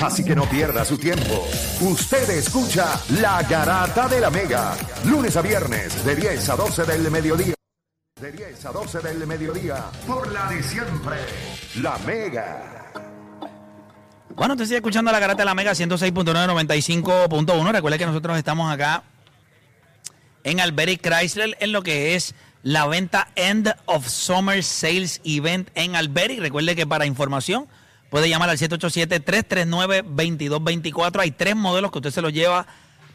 Así que no pierda su tiempo. Usted escucha La Garata de la Mega. Lunes a viernes de 10 a 12 del mediodía. De 10 a 12 del mediodía. Por la de siempre. La Mega. Bueno, usted sigue escuchando la garata de la Mega 106.995.1. Recuerde que nosotros estamos acá en Alberic Chrysler en lo que es la venta End of Summer Sales Event en Alberic. Recuerde que para información puede llamar al 787-339-2224. Hay tres modelos que usted se los lleva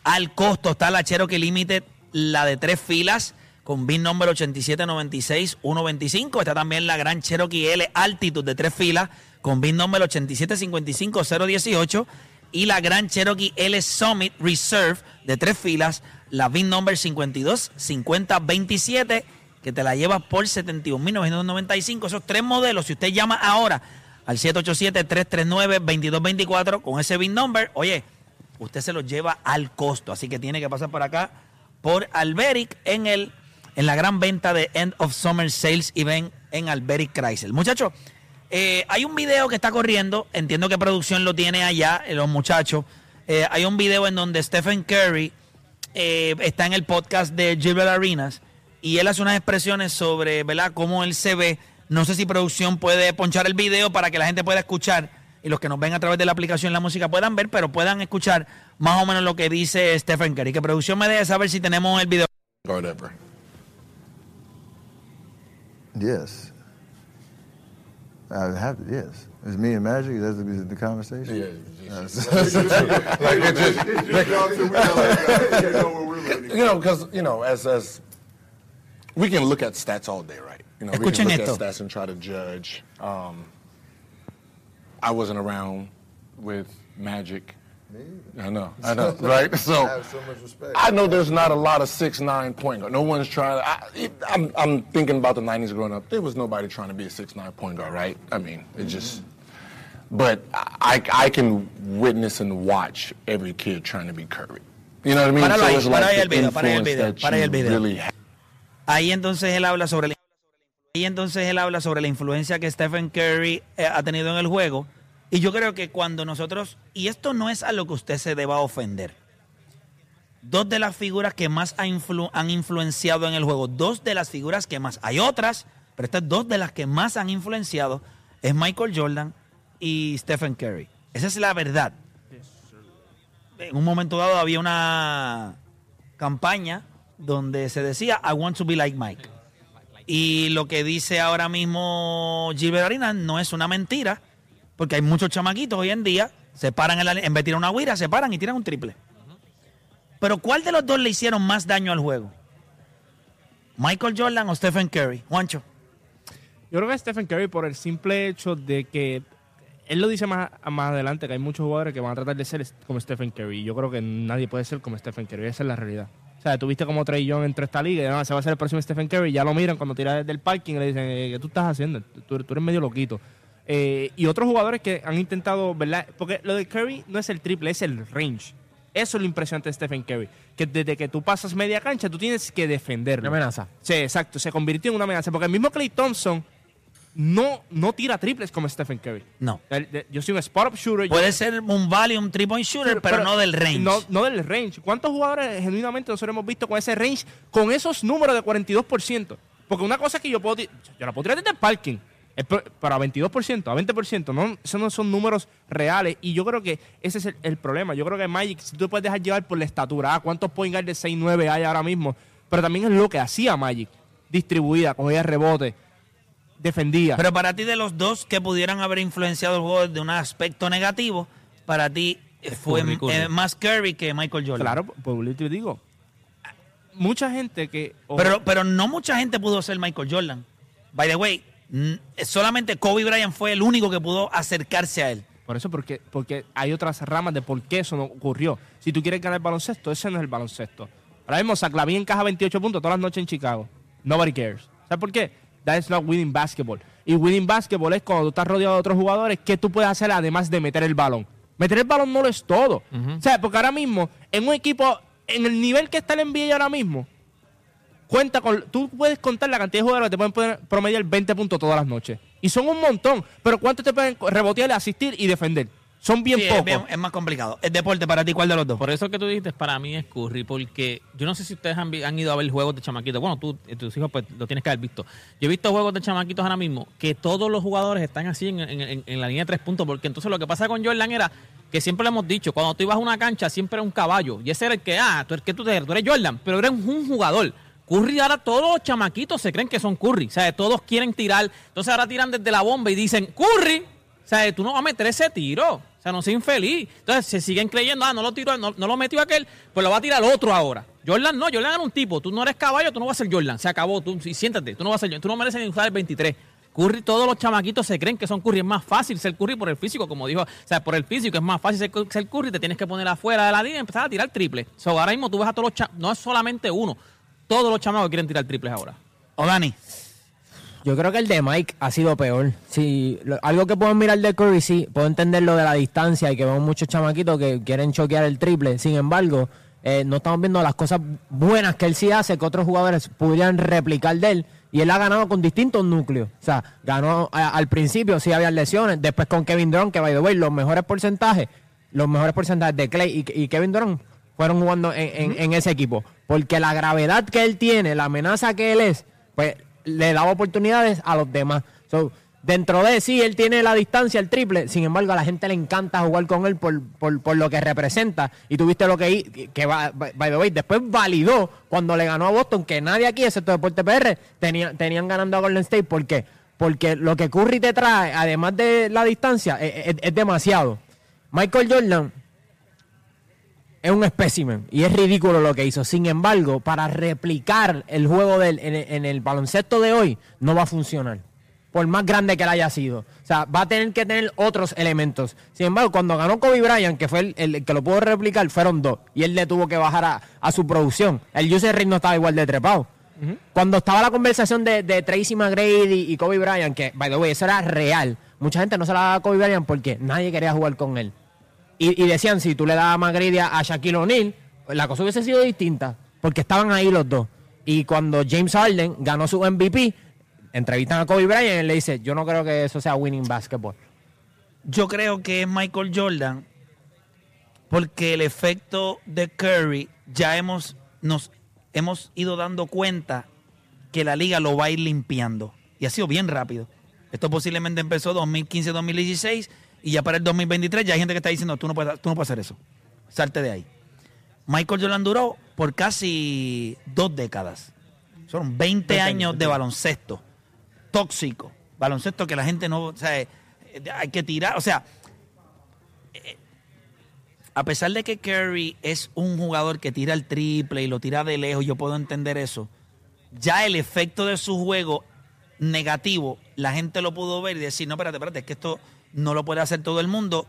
al costo. Está la Cherokee Limited, la de tres filas con VIN número 8796-125. Está también la Gran Cherokee L Altitude de tres filas con VIN número 8755-018. Y la Gran Cherokee L Summit Reserve de tres filas, la VIN number 525027, que te la lleva por 71.995. Esos tres modelos, si usted llama ahora al 787-339-2224 con ese VIN number, oye, usted se los lleva al costo. Así que tiene que pasar por acá, por Alberic, en, el, en la gran venta de End of Summer Sales Event en Alberic Chrysler. Muchachos, eh, hay un video que está corriendo, entiendo que producción lo tiene allá, eh, los muchachos. Eh, hay un video en donde Stephen Curry está en el podcast de Gilbert Arenas y él hace unas expresiones sobre, ¿verdad?, cómo él se ve no sé si producción puede ponchar el video para que la gente pueda escuchar y los que nos ven a través de la aplicación La Música puedan ver, pero puedan escuchar más o menos lo que dice Stephen Curry. Que producción me deje saber si tenemos el video. Whatever. Yes. I have to, yes. It's me and Magic. That's the, the conversation. Yeah, like it just, you know, because you know, as as we can look at stats all day, right? You know, we Escuchen can look esto. at stats and try to judge. Um, I wasn't around with Magic. I know, I know, right? So, I have so much respect. I know there's not a lot of six nine point guard. No one's trying. I, I'm I'm thinking about the '90s growing up. There was nobody trying to be a six nine point guard, right? I mean, it just. But I I can witness and watch every kid trying to be Curry. You know what I mean? Páralo ahí, it's para ahí el the video, para el influence video, that para el you video. really have. Ahí entonces él habla sobre ahí entonces él habla sobre la influencia que Stephen Curry eh, ha tenido en el juego. Y yo creo que cuando nosotros, y esto no es a lo que usted se deba ofender, dos de las figuras que más han influenciado en el juego, dos de las figuras que más, hay otras, pero estas dos de las que más han influenciado es Michael Jordan y Stephen Curry. Esa es la verdad. En un momento dado había una campaña donde se decía I want to be like Mike. Y lo que dice ahora mismo Gilbert Arenas no es una mentira, porque hay muchos chamaquitos hoy en día, se paran en, la, en vez de tirar una guira, se paran y tiran un triple. Pero ¿cuál de los dos le hicieron más daño al juego? ¿Michael Jordan o Stephen Curry? Juancho. Yo creo que Stephen Curry por el simple hecho de que él lo dice más, más adelante que hay muchos jugadores que van a tratar de ser como Stephen Curry. Yo creo que nadie puede ser como Stephen Curry. Esa es la realidad. O sea, tuviste como Trey Young entre esta liga y no, se va a ser el próximo Stephen Curry. Ya lo miran cuando tira desde el parking y le dicen, eh, ¿qué tú estás haciendo? Tú, tú eres medio loquito. Eh, y otros jugadores que han intentado, ¿verdad? Porque lo de Curry no es el triple, es el range. Eso es lo impresionante de Stephen Curry. Que desde que tú pasas media cancha, tú tienes que defenderlo. Una amenaza. Sí, exacto. Se convirtió en una amenaza. Porque el mismo Clay Thompson no, no tira triples como Stephen Curry. No. El- de- Yo soy un spot-up shooter. yo- Puede ser un value, un three-point shooter, pero, no del range. No, no del range. ¿Cuántos jugadores genuinamente nosotros hemos visto con ese range, con esos números de 42%? Porque una cosa que yo puedo... Yo la puedo tirar desde el parking. Es per- Pero a 22%, a 20%, no, esos no son números reales. Y yo creo que ese es el, el problema. Yo creo que Magic, si tú puedes dejar llevar por la estatura, ah, ¿cuántos point guard de 6-9 hay ahora mismo? Pero también es lo que hacía Magic. Distribuida, cogía rebote, defendía. Pero para ti, de los dos que pudieran haber influenciado el juego de un aspecto negativo, para ti eh, fue eh, más Curry que Michael Jordan. claro, pues yo te digo. Mucha gente que... Pero, pero no mucha gente pudo ser Michael Jordan. By the way, solamente Kobe Bryant fue el único que pudo acercarse a él. Por eso, porque, porque hay otras ramas de por qué eso no ocurrió. Si tú quieres ganar el baloncesto, ese no es el baloncesto. Ahora mismo, Saclavín encaja 28 puntos todas las noches en Chicago. Nobody cares. ¿Sabes por qué? That is not winning basketball. Y winning basketball es cuando tú estás rodeado de otros jugadores, ¿qué tú puedes hacer además de meter el balón? Meter el balón no lo es todo. O sea, porque ahora mismo, en un equipo, en el nivel que está el NBA ahora mismo, cuenta con. Tú puedes contar la cantidad de jugadores que te pueden promediar 20 puntos todas las noches. Y son un montón. Pero ¿cuántos te pueden rebotear, asistir y defender? Son bien Sí, pocos. es más complicado. El deporte para ti, ¿cuál de los dos? Por eso que tú dijiste, para mí es Curry, porque yo no sé si ustedes han, ido a ver juegos de chamaquitos. Bueno, tú, eh, tus hijos, pues lo tienes que haber visto. Yo he visto juegos de chamaquitos ahora mismo que todos los jugadores están así en, en- en- en la línea de tres puntos, porque entonces lo que pasa con Jordan era que siempre le hemos dicho, cuando tú ibas a una cancha, siempre era un caballo. Y ese era el que, ah, tú, eres- que tú, eres, tú eres Jordan, pero eres un jugador. Curry ahora todos los chamaquitos se creen que son Curry. O sea, todos quieren tirar. Entonces ahora tiran desde la bomba y dicen, Curry. O sea, tú no vas a meter ese tiro. Sea, no seas infeliz. Entonces se siguen creyendo, ah, no lo tiró, no, no lo metió aquel, pues lo va a tirar otro ahora. Jordan no, Jordan era un tipo. Tú no eres caballo, tú no vas a ser Jordan. Se acabó. Tú, y siéntate, tú no vas a ser Tú no mereces ni usar el 23. Curry, todos los chamaquitos se creen que son Curry. Es más fácil ser Curry por el físico, como dijo. O sea, por el físico es más fácil ser, ser Curry. Te tienes que poner afuera de la línea y empezar a tirar triple. So, ahora mismo tú ves a todos los chamacos. No es solamente uno. Todos los chamacos quieren tirar triples ahora. O Dani. Yo creo que el de Mike ha sido peor. Lo- algo que puedo mirar de Curry, sí, puedo entender lo de la distancia y que vemos muchos chamaquitos que quieren choquear el triple. Sin embargo, eh, no estamos viendo las cosas buenas que él sí hace, que otros jugadores pudieran replicar de él. Y él ha ganado con distintos núcleos. O sea, ganó al principio, sí había lesiones. Después con Kevin Durant, que by the way, los mejores porcentajes, los mejores porcentajes de Clay y, y Kevin Durant fueron jugando en, en- en ese equipo. Porque la gravedad que él tiene, la amenaza que él es, pues le daba oportunidades a los demás. So, dentro de sí, él tiene la distancia, el triple. Sin embargo, a la gente le encanta jugar con él por, por, lo que representa. Y tuviste lo que, que by the way, después validó cuando le ganó a Boston, que nadie aquí, excepto Deporte PR, tenía, tenían ganando a Golden State. ¿Por qué? Porque lo que Curry te trae, además de la distancia, es, es- es demasiado. Michael Jordan es un espécimen y es ridículo lo que hizo. Sin embargo, para replicar el juego del, en, el- en el baloncesto de hoy, no va a funcionar. Por más grande que él haya sido. O sea, va a tener que tener otros elementos. Sin embargo, cuando ganó Kobe Bryant, que fue el, el que lo pudo replicar, fueron dos. Y él le tuvo que bajar a, a su producción. El user rate no estaba igual de trepado. Cuando estaba la conversación de, de Tracy McGrady y Kobe Bryant, que, by the way, eso era real. Mucha gente no se la daba a Kobe Bryant porque nadie quería jugar con él. Y, decían, si tú le dabas McGrady a, Shaquille O'Neal, la cosa hubiese sido distinta, porque estaban ahí los dos. Y cuando James Harden ganó su MVP, entrevistan a Kobe Bryant y le dice, yo no creo que eso sea winning basketball. Yo creo que es Michael Jordan porque el efecto de Curry ya hemos nos hemos ido dando cuenta que la liga lo va a ir limpiando y ha sido bien rápido. Esto posiblemente empezó 2015-2016 y ya para el 2023 ya hay gente que está diciendo tú no puedes tú no puedes hacer eso. Salte de ahí. Michael Jordan duró por casi dos décadas. Son 20 años de baloncesto tóxico. Baloncesto que la gente no, o sea, eh, hay que tirar, o sea, eh, a pesar de que Curry es un jugador que tira el triple y lo tira de lejos, yo puedo entender eso. Ya el efecto de su juego negativo, la gente lo pudo ver y decir, no, espérate, espérate, es que esto no lo puede hacer todo el mundo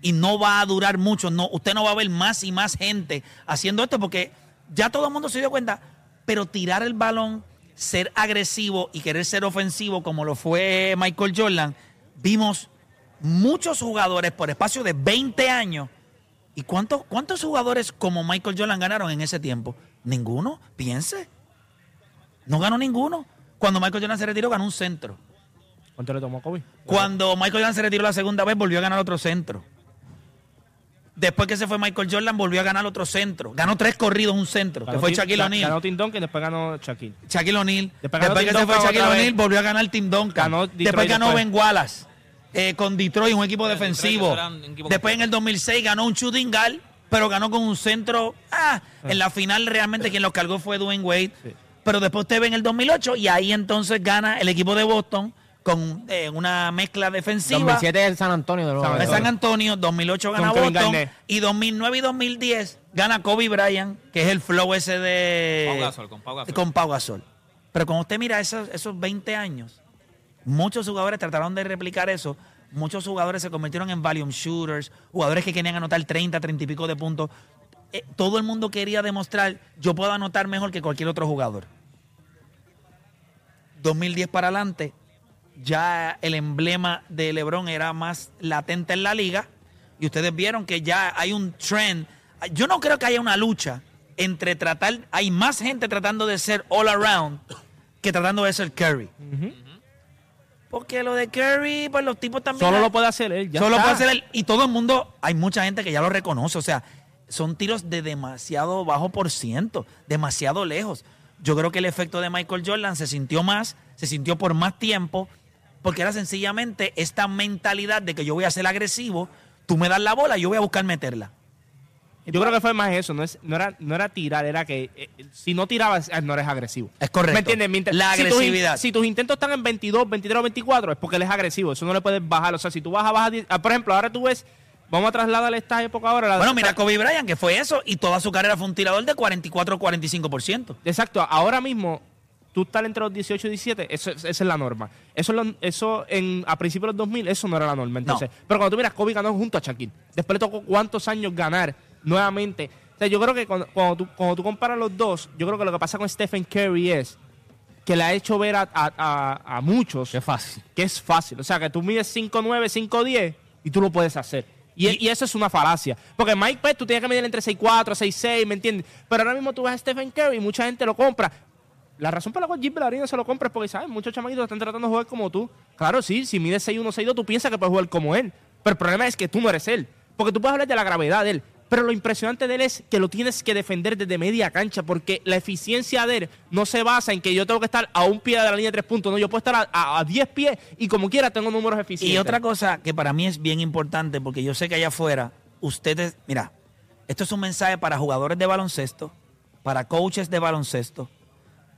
y no va a durar mucho. No, usted no va a ver más y más gente haciendo esto porque ya todo el mundo se dio cuenta. Pero tirar el balón, ser agresivo y querer ser ofensivo como lo fue Michael Jordan, vimos muchos jugadores por espacio de 20 años. ¿Y cuántos, cuántos jugadores como Michael Jordan ganaron en ese tiempo? Ninguno, piense. No ganó ninguno. Cuando Michael Jordan se retiró, ganó un centro. ¿Cuánto le tomó a Kobe? Cuando Michael Jordan se retiró la segunda vez, volvió a ganar otro centro. Después que se fue Michael Jordan, volvió a ganar otro centro. Ganó tres corridos un centro, que Ganó fue Tim- Shaquille O'Neal. Ganó Tim Duncan y después ganó Shaquille. Shaquille O'Neal. Después Después, ganó que Tim se fue Duncan Shaquille. O'Neal, volvió a ganar Tim Duncan. Ganó Detroit después ganó después. Ben Wallace eh, con Detroit, un equipo defensivo. un equipo Después en el 2006 ganó un shooting guard, pero ganó con un centro. Ah, en la final realmente quien los cargó fue Dwayne Wade. Pero después usted ve en el 2008 y ahí entonces gana el equipo de Boston con eh, una mezcla defensiva. 2007 es el San Antonio de nuevo. San Antonio, 2008 gana Con Kevin Boston Garnett. y 2009 y 2010 gana Kobe Bryant, que es el flow ese de Pau Gasol, con Pau Gasol. con Pau Gasol. Pero cuando usted mira esos, esos 20 años, muchos jugadores trataron de replicar eso. Muchos jugadores se convirtieron en volume shooters, jugadores que querían anotar 30, 30 y pico de puntos. Eh, todo el mundo quería demostrar, yo puedo anotar mejor que cualquier otro jugador. 2010 para adelante, ya el emblema de LeBron era más latente en la liga y ustedes vieron que ya hay un trend. Yo no creo que haya una lucha entre tratar, hay más gente tratando de ser all around que tratando de ser Curry. Porque lo de Curry, pues los tipos también. Solo lo puede hacer él. Ya Solo está. puede hacer él. Y todo el mundo, hay mucha gente que ya lo reconoce. O sea, son tiros de demasiado bajo por ciento, demasiado lejos. Yo creo que el efecto de Michael Jordan se sintió más, se sintió por más tiempo, porque era sencillamente esta mentalidad de que yo voy a ser agresivo, tú me das la bola, yo voy a buscar meterla. Yo creo que fue más eso, no, es, no, era, no era tirar, era que eh, si no tirabas, eh, no eres agresivo. Es correcto. ¿Me entiendes? Mi La si tus in- agresividad. Si tus, intentos están en 22, 23 o 24, es porque él es agresivo. Eso no le puedes bajar. O sea, si tú vas a bajar. die- ah, Por ejemplo, ahora tú ves. Vamos a trasladarle esta época ahora. la- Bueno, mira Kobe Bryant, que fue eso, y toda su carrera fue un tirador de 44-45%. Exacto, ahora mismo tú estás entre los 18 y 17, eso, esa es la norma. Eso, es lo- eso en, a principios de los 2000, eso no era la norma. Entonces, Pero cuando tú miras, Kobe ganó junto a Shaquille. Después le tocó cuántos años ganar nuevamente. O sea, yo creo que cuando, cuando, tú, cuando tú comparas los dos, yo creo que lo que pasa con Stephen Curry es que le ha hecho ver a, a- a- a muchos Qué fácil. que es fácil. O sea, que tú mides 5'9, 5'10 y tú lo puedes hacer. Y, y eso es una falacia. Porque Mike Pett, tú tienes que medir entre 6'4, 6'6, ¿me entiendes? Pero ahora mismo tú ves a Stephen Curry y mucha gente lo compra. La razón por la cual Jim Belarino se lo compra es porque, ¿sabes? Muchos chamaquitos están tratando de jugar como tú. Claro, sí, si mides 6'1, 6'2, tú piensas que puedes jugar como él. Pero el problema es que tú no eres él. Porque tú puedes hablar de la gravedad de él. Pero lo impresionante de él es que lo tienes que defender desde media cancha. Porque la eficiencia de él no se basa en que yo tengo que estar a un pie de la línea de tres puntos. No, yo puedo estar a 10 pies y como quiera tengo números eficientes. Y otra cosa que para mí es bien importante, porque yo sé que allá afuera, ustedes, mira, esto es un mensaje para jugadores de baloncesto, para coaches de baloncesto,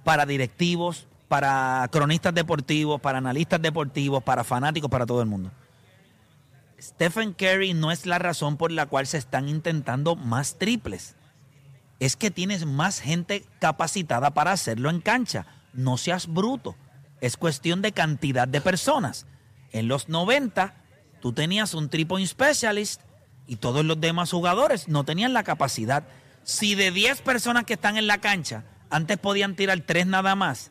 para directivos, para cronistas deportivos, para analistas deportivos, para fanáticos, para todo el mundo. Stephen Curry no es la razón por la cual se están intentando más triples. Es que tienes más gente capacitada para hacerlo en cancha. No seas bruto. Es cuestión de cantidad de personas. En los 90, tú tenías un triple specialist y todos los demás jugadores no tenían la capacidad. Si de 10 personas que están en la cancha, antes podían tirar 3 nada más,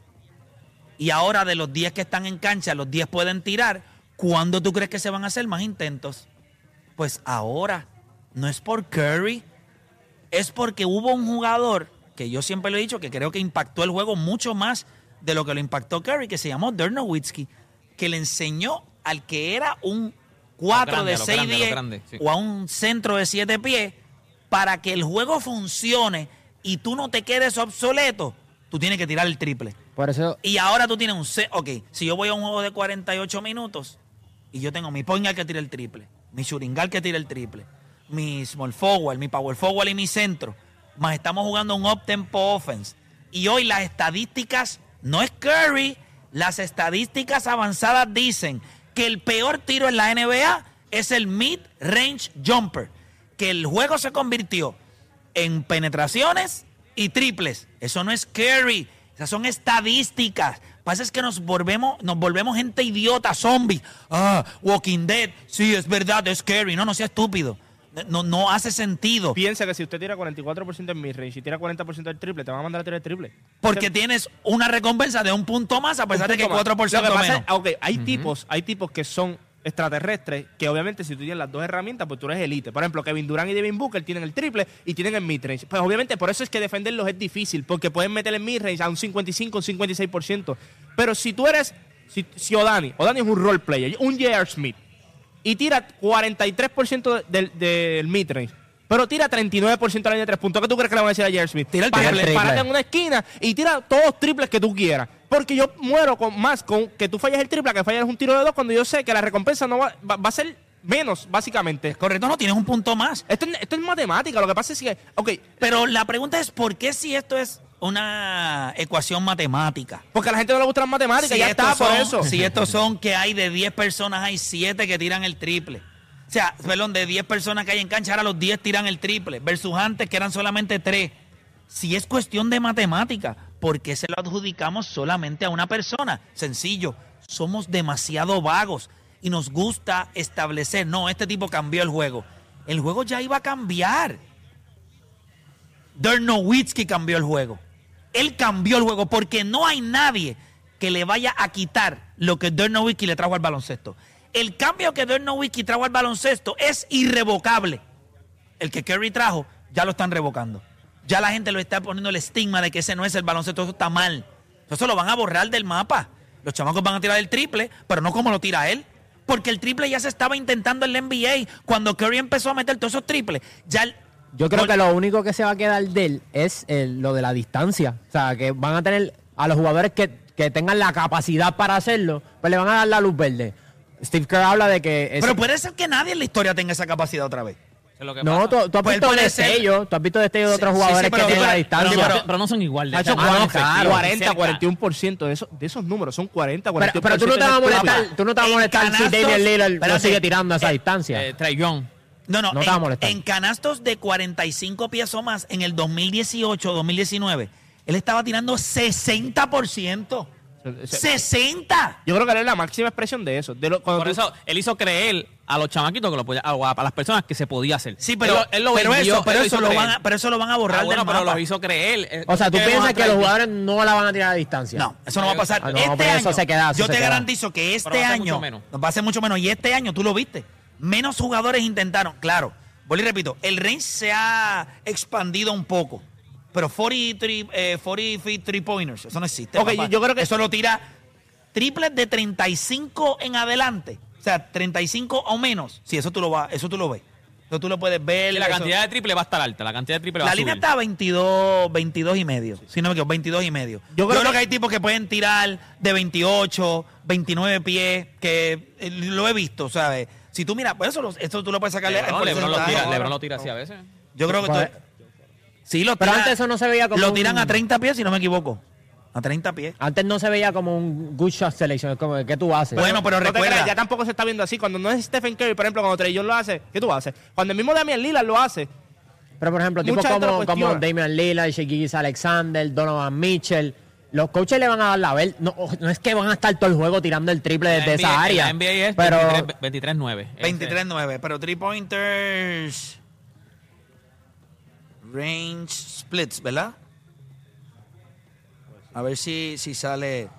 y ahora de los 10 que están en cancha, los 10 pueden tirar, ¿cuándo tú crees que se van a hacer más intentos? Pues ahora, no es por Curry, es porque hubo un jugador que yo siempre lo he dicho que creo que impactó el juego mucho más de lo que lo impactó Curry, que se llamó Dirk Nowitzki, que le enseñó al que era un 4 grande, de a lo 6 grande, a lo 10 grande, sí. o a un centro de 7 pies para que el juego funcione y tú no te quedes obsoleto, tú tienes que tirar el triple. Por eso, Y ahora tú tienes un... se- Ok, si yo voy a un juego de 48 minutos y yo tengo mi point guard que tira el triple, mi shooting guard que tira el triple, mi small forward, mi power forward y mi centro, más estamos jugando un up-tempo offense. Y hoy las estadísticas, no es Curry, las estadísticas avanzadas dicen que el peor tiro en la NBA es el mid-range jumper. Que el juego se convirtió en penetraciones y triples. Eso no es Curry. Esas son estadísticas. Pasa es que nos volvemos, nos volvemos gente idiota, zombies. Ah, Walking Dead. Sí, es verdad, es Curry. No, no sea estúpido. No, no hace sentido. Piensa que si usted tira 44% en midrange y tira 40% del triple, te van a mandar a tirar el triple. Porque tienes una recompensa de un punto más a pesar de que Un punto 4% más. Lo que pasa menos. es- ah, ok, hay tipos, hay tipos que son extraterrestres que obviamente si tú tienes las dos herramientas, pues tú eres elite. Por ejemplo, Kevin Durant y Devin Booker tienen el triple y tienen el midrange. Pues obviamente por eso es que defenderlos es difícil, porque pueden meter el midrange a un 55, un 56%. Pero si tú eres, si, si Odani, Odani es un role player, un J.R. Smith, y tira 43% del, del midrange. Pero tira 39% a la línea de tres puntos. ¿Qué tú crees que le van a decir a J.R. Smith? Tira el triple. párate en una esquina y tira todos los triples que tú quieras. Porque yo muero con más con que tú falles el triple, que falles un tiro de dos, cuando yo sé que la recompensa no va, va, va a ser menos, básicamente. Correcto, no tienes un punto más. Esto, es- esto es matemática. Lo que pasa es que, ok, Pero la pregunta es, ¿por qué si esto es una ecuación matemática? porque a la gente no le gustan las matemáticas, ya está, por eso. Si estos son que hay de 10 personas, hay 7 que tiran el triple. O sea, perdón, de 10 personas que hay en cancha, ahora los 10 tiran el triple. Versus antes que eran solamente 3. Si es cuestión de matemática, ¿por qué se lo adjudicamos solamente a una persona? Sencillo, somos demasiado vagos y nos gusta establecer, no, este tipo cambió el juego. El juego ya iba a cambiar. Dirk Nowitzki cambió el juego. Él cambió el juego porque no hay nadie que le vaya a quitar lo que Dirk Nowitzki le trajo al baloncesto. El cambio que Dirk Nowitzki trajo al baloncesto es irrevocable. El que Curry trajo ya lo están revocando. Ya la gente lo está poniendo el estigma de que ese no es el baloncesto, eso está mal. Eso lo van a borrar del mapa. Los chamacos van a tirar el triple, pero no como lo tira él. Porque el triple ya se estaba intentando en la NBA. Cuando Curry empezó a meter todos esos triples, ya el- Yo creo que lo único que se va a quedar de él es el- lo de la distancia. O sea, que van a tener a los jugadores que, que tengan la capacidad para hacerlo, pues le van a dar la luz verde. Steve Kerr habla de que... ese- Pero puede ser que nadie en la historia tenga esa capacidad otra vez. Lo que no, tú, tú has Pues visto destellos, tú has visto destellos de Sí, otros sí, jugadores sí, pero que tienen la distancia. pero, pero- pero no son iguales. Ha hecho O sea, no son 40, efectivos, 40, cerca. 41% de esos, de esos números. Son 40, Pero, 41%. pero tú no te vas a molestar, tú no te vas a molestar si Damian Lillard sigue tirando a esa eh, distancia. Eh. No, no, No te a en, molestar. en canastos de 45 pies o más en el 2018, 2019, él estaba tirando 60%. Ese- ¡60! Yo creo que él es la máxima expresión de eso. De lo, cuando Por tú- eso él hizo creer a los chamaquitos que lo podía, a, a las personas que se podía hacer. Sí, pero, Él lo- él lo pero vendió, eso, pero él eso lo van a, pero eso lo van a borrar Ah, bueno, del pero mapa. lo hizo creer. Eh, o sea, tú ¿qué piensas que los jugadores no la van a tirar a distancia. No, eso no va a pasar. Ah, no, este eso año, se queda, eso yo se te queda. garantizo que este año menos. va a ser mucho menos. Y este año tú lo viste. Menos jugadores intentaron. Claro, vuelvo y repito, el range se ha expandido un poco. Pero 43, eh, 40 feet three pointers, eso no existe. Ok, papá. yo creo que- Eso lo tira triples de 35 en adelante. O sea, 35 o menos. Sí, eso tú lo, vas, eso tú lo ves. Eso tú lo puedes ver. Y la eso- cantidad de triple va a estar alta. La cantidad de triple va la a línea subir. está a 22, 22 y medio. Si no me equivoco, 22 y medio. Yo Yo creo, creo que, que- hay tipos que pueden tirar de 28, 29 pies, que eh, lo he visto, ¿sabes? Si tú miras, pues eso, tú lo puedes sacarle Lebron, Lebron lo tira, Lebron lo tira así a veces. Yo creo que tú- sí lo Pero tiran- antes eso no se veía como Lo un- tiran a 30 pies, si no me equivoco. A 30 pies. Antes no se veía como un good shot selection, es como, ¿qué tú haces? Bueno, pero no recuerda- creas, ya tampoco se está viendo así. Cuando no es Stephen Curry, por ejemplo, cuando Trey Young lo hace, ¿qué tú haces? Cuando el mismo Damian Lillard lo hace, Pero por ejemplo, tipos como, como. Damian Lillard, Shaquille Alexander, Donovan Mitchell, los coaches le van a dar la ver. No, no es que van a estar todo el juego tirando el triple desde esa área. La NBA es pero 23 23-9. Ese- 23-9, pero 3 pointers. Range splits, ¿verdad? A ver si, si sale.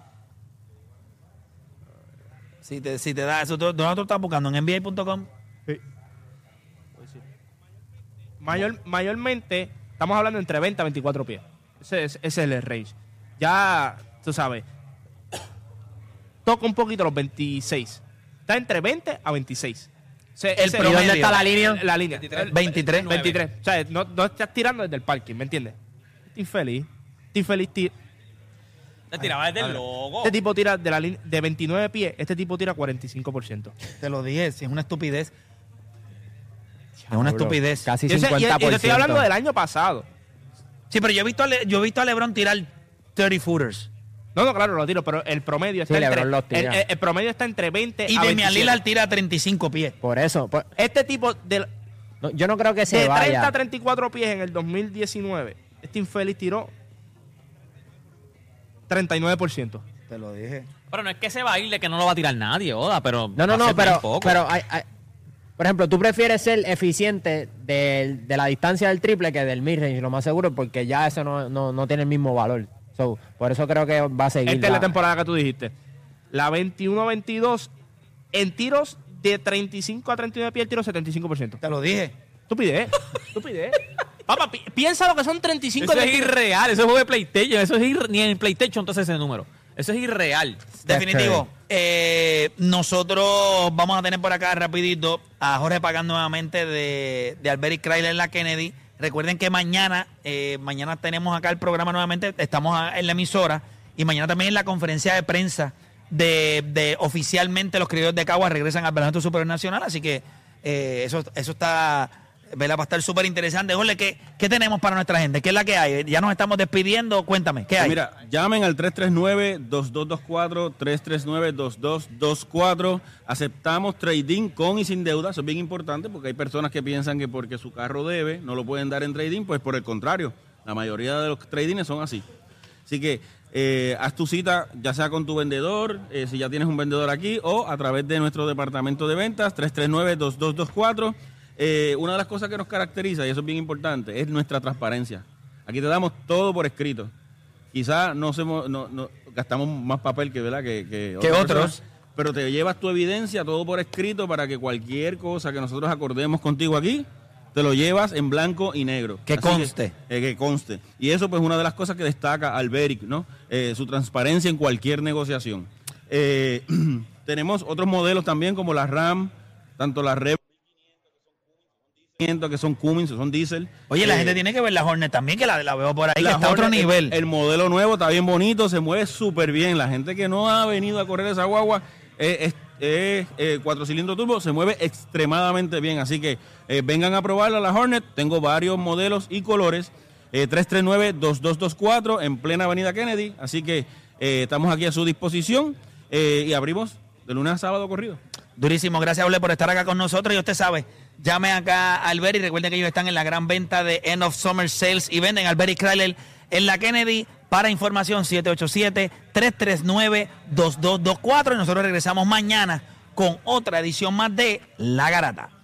Si te, si te da eso, ¿dónde tú estás buscando? ¿En NBA.com? mayor, mayormente estamos hablando entre 20 a 24 pies. Ese, es- ese es el range. Ya, tú sabes, toca un poquito los 26. Está entre 20 a 26. El promedio. ¿Y dónde está la línea? La línea. 23. 23. 23. O sea, no, no estás tirando desde el parking, ¿me entiendes? Estoy infeliz. Estoy infeliz. ti- Te tiraba desde el logo. Este tipo tira de, la línea- de 29 pies, este tipo tira 45%. Te lo dije, si es una estupidez. Es una estupidez. Casi Y, ese- y- 50%. y te estoy hablando del año pasado. Sí, pero yo he visto a, Le- yo he visto a LeBron tirar 30 footers. No, no, claro, lo tiro, pero el promedio está Sí, entre, los tira. el, el- el promedio está entre 20 Y a Damian 27. Lillard tira 35 pies. Por eso. Este tipo de, no, yo no creo que se de 30 vaya. a 34 pies en el 2019, este infeliz tiró 39%. Te lo dije. Pero no es que se va a ir de que no lo va a tirar nadie, Oda, pero. No, no, no, pero, pero hay- hay- por ejemplo, tú prefieres ser eficiente del- de, la distancia del triple que del midrange, lo más seguro, porque ya eso no, no, no tiene el mismo valor. So, por eso creo que va a seguir. Esta es la temporada que tú dijiste. La 21-22 en tiros de 35 a 39 pies, el tiro 75%. Te lo dije. Estupidez. Estupidez. Papá, pi- piensa lo que son 35 Eso de es irreal, eso es juego de PlayStation, eso es ir, ni en PlayStation entonces ese número. Eso es irreal. Definitivo. Eh, nosotros vamos a tener por acá rapidito a Jorge Pagán nuevamente de, de Alberic Chrysler en la Kennedy. Recuerden que mañana, eh, mañana tenemos acá el programa nuevamente, estamos en la emisora y mañana también en la conferencia de prensa de, de oficialmente los criollos de Cagua regresan al Campeonato Superior Nacional, así que eh, eso, eso está, ¿verdad? va a estar súper interesante. Jorge, ¿qué, ¿qué tenemos para nuestra gente? ¿Qué es la que hay? Ya nos estamos despidiendo, cuéntame, ¿qué hay? Mira, llamen al 339-2224, 339-2224. Aceptamos trading con y sin deuda, eso es bien importante porque hay personas que piensan que porque su carro debe, no lo pueden dar en trading, pues por el contrario, la mayoría de los tradings son así. Así que eh, haz tu cita ya sea con tu vendedor, eh, si ya tienes un vendedor aquí, o a través de nuestro departamento de ventas, 339-2224. Eh, una de las cosas que nos caracteriza, y eso es bien importante, es nuestra transparencia. Aquí te damos todo por escrito. Quizás no, no, no- gastamos más papel que, ¿verdad? que, que otros. personas, pero te llevas tu evidencia todo por escrito para que cualquier cosa que nosotros acordemos contigo aquí, te lo llevas en blanco y negro. Que Así conste. eh, que conste. Y eso pues es una de las cosas que destaca Alberic, ¿no? Eh, su transparencia en cualquier negociación. Eh, tenemos otros modelos también como la RAM, tanto la 500 que son Cummins, son diésel. Oye, la Eh, gente tiene que ver la Hornet también, que la, la veo por ahí, que la está a otro el- nivel. El, modelo nuevo está bien bonito, se mueve súper bien. La gente que no ha venido a correr esa guagua eh, es, es, eh, cuatro cilindros turbo, se mueve extremadamente bien. Así que eh, vengan a probarla la Hornet. Tengo varios modelos y colores. Eh, 339-2224 en plena Avenida Kennedy. Así que estamos aquí a su disposición y abrimos de lunes a sábado corrido. Durísimo, gracias Ole por estar acá con nosotros. Y usted sabe, llame acá a Alberi. Recuerden que ellos están en la gran venta de End of Summer Sales y venden Alberi Kryler en la Kennedy. Para información, 787-339-2224. Y nosotros regresamos mañana con otra edición más de La Garata.